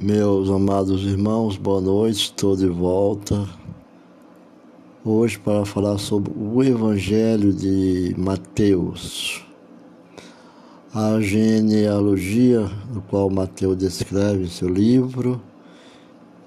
Meus amados irmãos, boa noite, estou de volta hoje para falar sobre o Evangelho de Mateus. A genealogia, no qual Mateus descreve em seu livro,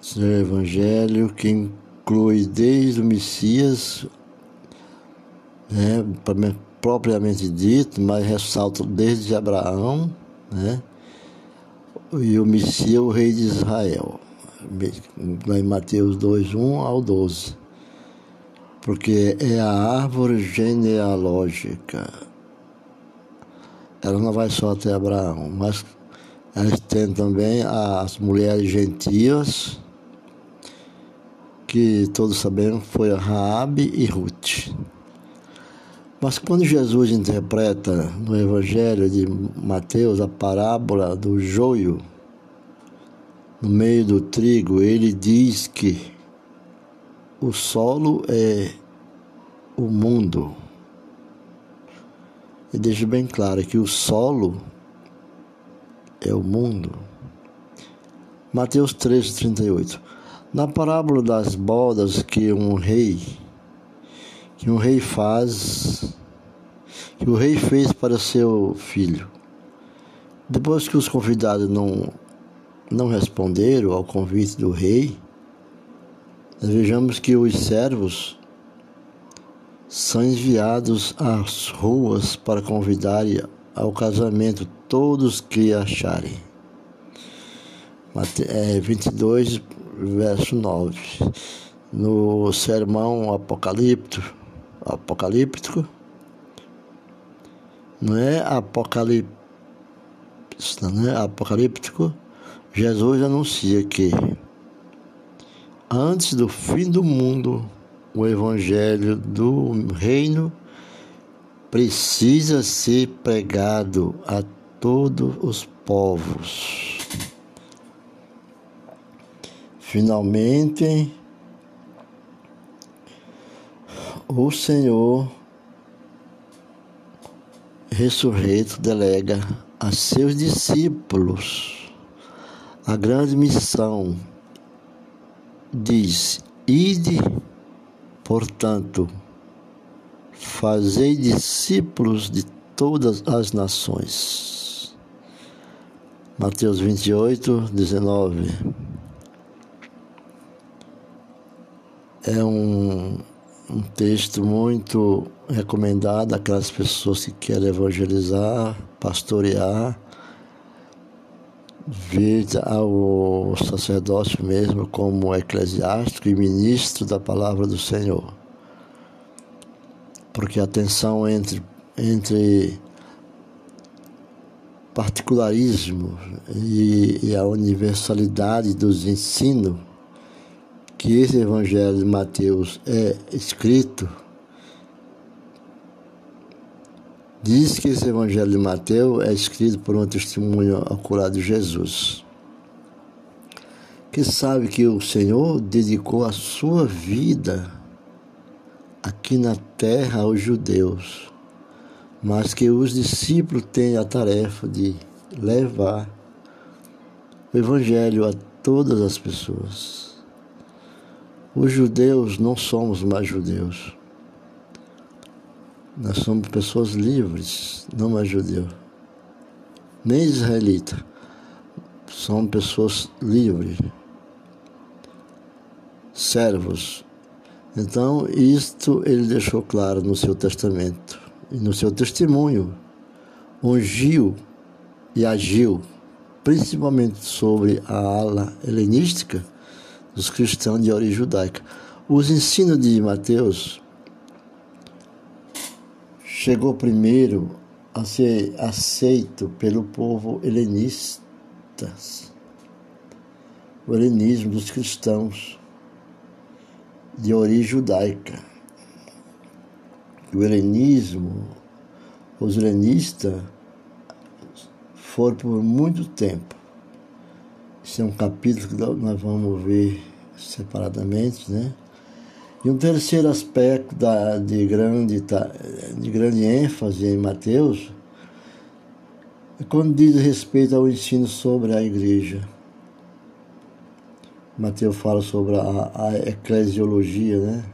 seu Evangelho, que inclui desde o Messias, né, propriamente dito, mas ressalta desde Abraão, né? E o Messias, o rei de Israel. Em Mateus 2, 1 ao 12. Porque é a árvore genealógica. Ela não vai só até Abraão, mas ela tem também as mulheres gentias, que todos sabemos foi Raabe e Ruth. Mas quando Jesus interpreta no Evangelho de Mateus a parábola do joio no meio do trigo, ele diz que o solo é o mundo. E deixa bem claro que o solo é o mundo. Mateus 13, 38. Na parábola das bodas que um rei que um rei faz, que o rei fez para seu filho. Depois que os convidados não, não responderam ao convite do rei, nós vejamos que os servos são enviados às ruas para convidar ao casamento todos que acharem. 22, é, verso 9. No sermão apocalíptico, apocalíptico, não é não é apocalíptico, Jesus anuncia que antes do fim do mundo, o evangelho do reino precisa ser pregado a todos os povos. Finalmente, o Senhor ressurreto delega a seus discípulos a grande missão. Diz: Ide, portanto, fazei discípulos de todas as nações. Mateus 28, 19. É um um texto muito recomendado àquelas pessoas que querem evangelizar, pastorear, vir ao sacerdócio mesmo como eclesiástico e ministro da palavra do Senhor. Porque a tensão entre, entre particularismo e, e a universalidade dos ensinos que esse Evangelho de Mateus é escrito, diz que esse Evangelho de Mateus é escrito por um testemunho ocular de Jesus, que sabe que o Senhor dedicou a sua vida aqui na terra aos judeus, mas que os discípulos têm a tarefa de levar o Evangelho a todas as pessoas. Os judeus não somos mais judeus. Nós somos pessoas livres, não mais judeus. Nem israelita. São pessoas livres. Servos. Então, isto ele deixou claro no seu testamento e no seu testemunho. Ungiu e agiu, principalmente sobre a ala helenística dos cristãos de origem judaica. Os ensinos de Mateus chegou primeiro a ser aceito pelo povo helenista, o helenismo dos cristãos de origem judaica. O helenismo, os helenistas foram por muito tempo esse é um capítulo que nós vamos ver separadamente, né? E um terceiro aspecto da, de, grande, de grande ênfase em Mateus é quando diz respeito ao ensino sobre a igreja. Mateus fala sobre a, a eclesiologia, né?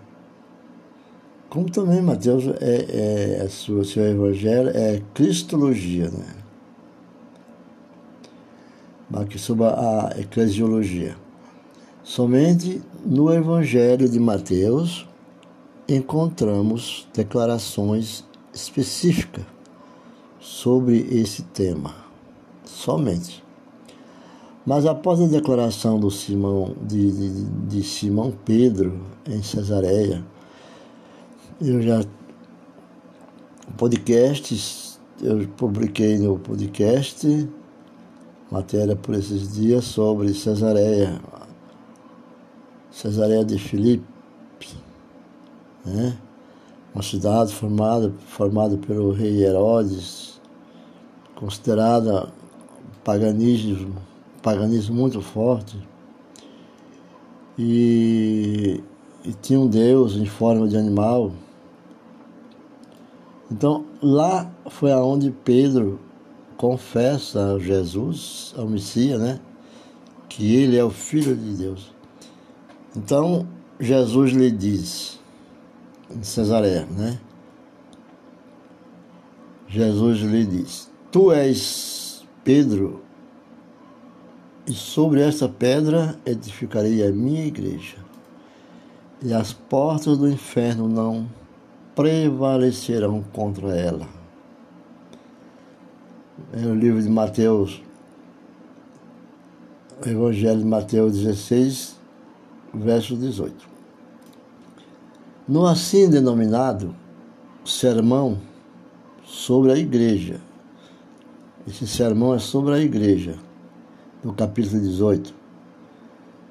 Como também Mateus é, é sua, seu evangelho é cristologia, né? Sobre a eclesiologia. Somente no evangelho de Mateus encontramos declarações específicas sobre esse tema. Somente. Mas após a declaração do Simão, de, de, de Simão Pedro em Cesareia, eu já podcasts, eu publiquei no podcast matéria por esses dias sobre Cesareia, Cesareia de Filipe, né? uma cidade formada, formada pelo rei Herodes, considerada paganismo, paganismo muito forte. E, e tinha um Deus em forma de animal então, lá foi aonde Pedro confessa a Jesus, ao Messias, né? Que ele é o Filho de Deus. Então, Jesus lhe diz, em Cesareia, né? Jesus lhe diz: Tu és Pedro, e sobre esta pedra edificarei a minha igreja, e as portas do inferno não prevalecerão contra ela. É o livro de Mateus, Evangelho de Mateus 16, verso 18. No assim denominado sermão sobre a igreja, esse sermão é sobre a igreja, no capítulo 18.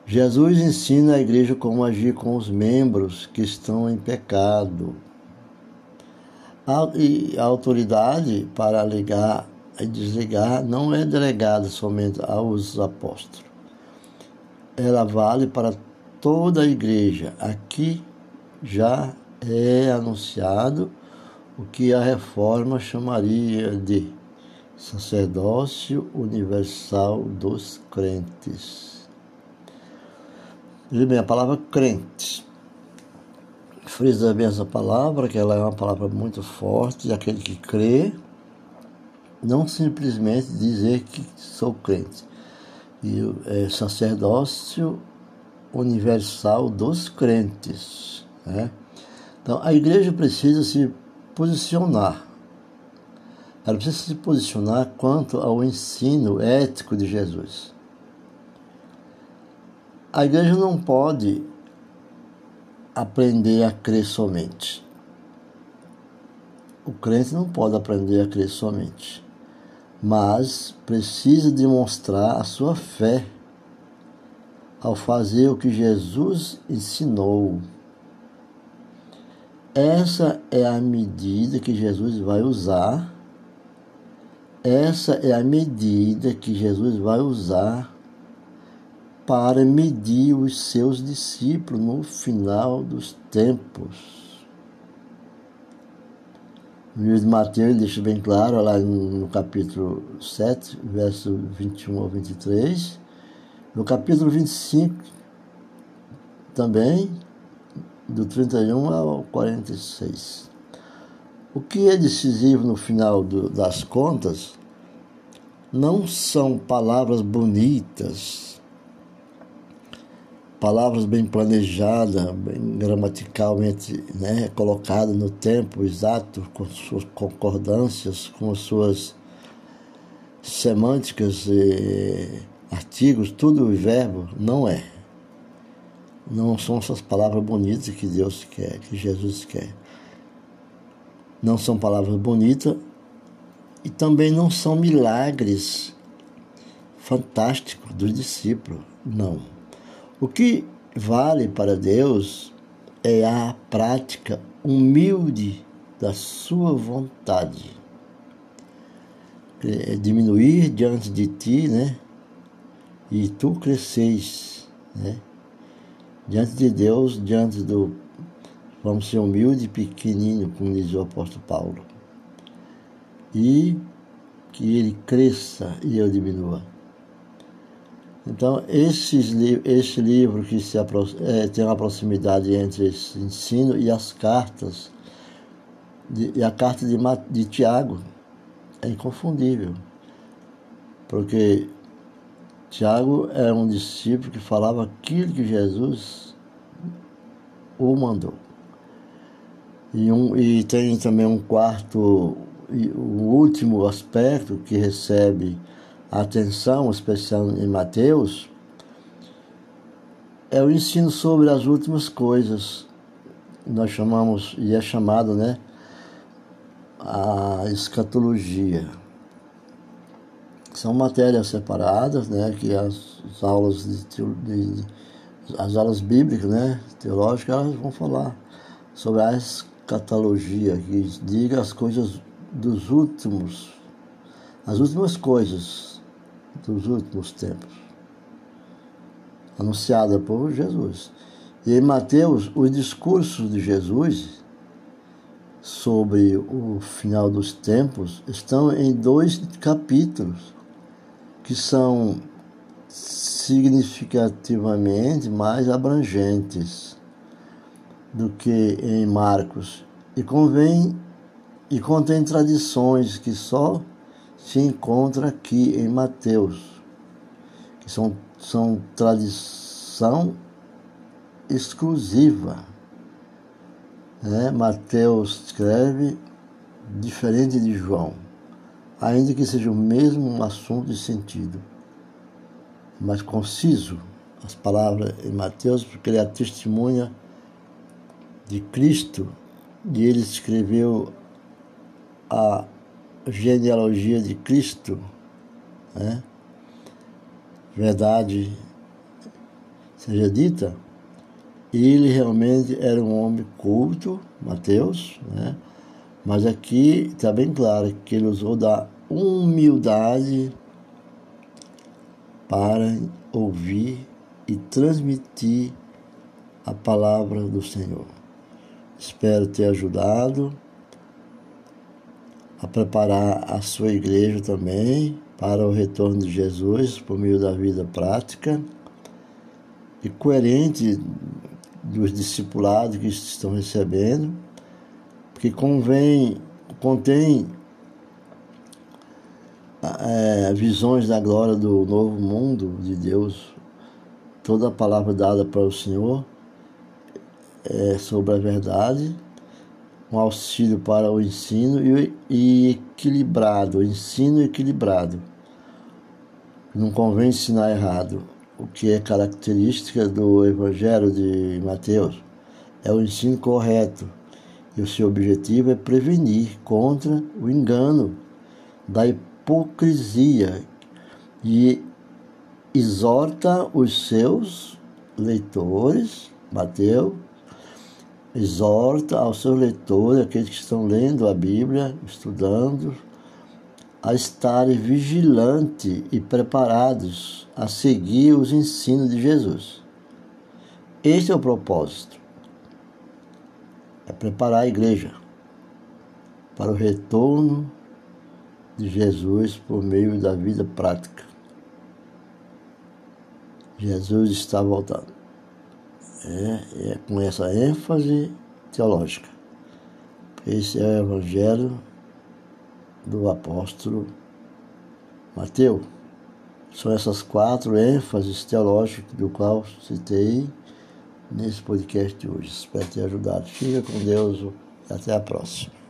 Jesus ensina a igreja como agir com os membros que estão em pecado, e a autoridade para ligar e desligar não é delegada somente aos apóstolos. Ela vale para toda a igreja. Aqui já é anunciado o que a reforma chamaria de sacerdócio universal dos crentes. Veja bem, a palavra crentes frisa bem essa palavra, que ela é uma palavra muito forte, aquele que crê, não simplesmente dizer que sou crente. E é sacerdócio universal dos crentes. Né? Então, a igreja precisa se posicionar. Ela precisa se posicionar quanto ao ensino ético de Jesus. A igreja não pode aprender a crer somente. O crente não pode aprender a crer somente, mas precisa demonstrar a sua fé ao fazer o que Jesus ensinou. Essa é a medida que Jesus vai usar. Essa é a medida que Jesus vai usar para medir os seus discípulos no final dos tempos. Livro de Mateus deixa bem claro, lá no capítulo 7, verso 21 ao 23. No capítulo 25, também, do 31 ao 46. O que é decisivo no final do, das contas não são palavras bonitas, palavras bem planejadas, bem gramaticalmente né, colocadas no tempo exato, com suas concordâncias, com suas semânticas, artigos, tudo verbo, não é. Não são essas palavras bonitas que Deus quer, que Jesus quer. Não são palavras bonitas e também não são milagres fantásticos dos discípulos, não. O que vale para Deus é a prática humilde da sua vontade. É diminuir diante de ti, né? E tu cresceis, né? Diante de Deus, diante do. Vamos ser humilde e pequenino, como diz o apóstolo Paulo. E que ele cresça e eu diminua. Então, esses, esse livro que se é, tem uma proximidade entre esse ensino e as cartas, de, e a carta de, de Tiago, é inconfundível. Porque Tiago era um discípulo que falava aquilo que Jesus o mandou. E, um, e tem também um quarto, o último aspecto que recebe atenção especial em Mateus é o ensino sobre as últimas coisas. Nós chamamos, e é chamado, né, a escatologia. São matérias separadas, né, que as, as aulas de, de, as aulas bíblicas, né, teológicas, elas vão falar sobre a escatologia, que diga as coisas dos últimos, as últimas coisas dos últimos tempos, anunciada por Jesus. E em Mateus, os discursos de Jesus sobre o final dos tempos estão em dois capítulos que são significativamente mais abrangentes do que em Marcos e convém e contém tradições que só se encontra aqui em Mateus, que são, são tradição exclusiva. Né? Mateus escreve diferente de João, ainda que seja o mesmo assunto e sentido, mas conciso as palavras em Mateus, porque ele é a testemunha de Cristo e ele escreveu a genealogia de Cristo, né? verdade seja dita, ele realmente era um homem culto, Mateus, né? mas aqui está bem claro que ele usou da humildade para ouvir e transmitir a palavra do Senhor. Espero ter ajudado a preparar a sua igreja também para o retorno de Jesus por meio da vida prática e coerente dos discipulados que estão recebendo, porque convém, contém é, visões da glória do novo mundo de Deus, toda a palavra dada para o Senhor é sobre a verdade um auxílio para o ensino e, equilibrado, ensino equilibrado. Não convém ensinar errado, o que é característica do Evangelho de Mateus. É o ensino correto e o seu objetivo é prevenir contra o engano da hipocrisia e exorta os seus leitores, Mateus, exorta aos seus leitores, aqueles que estão lendo a Bíblia, estudando, a estarem vigilantes e preparados a seguir os ensinos de Jesus. Este é o propósito. É preparar a igreja para o retorno de Jesus por meio da vida prática. Jesus está voltando é, é com essa ênfase teológica. Esse é o Evangelho do apóstolo Mateus. São essas quatro ênfases teológicas do qual citei nesse podcast de hoje. Espero ter ajudado. Fica com Deus e até a próxima.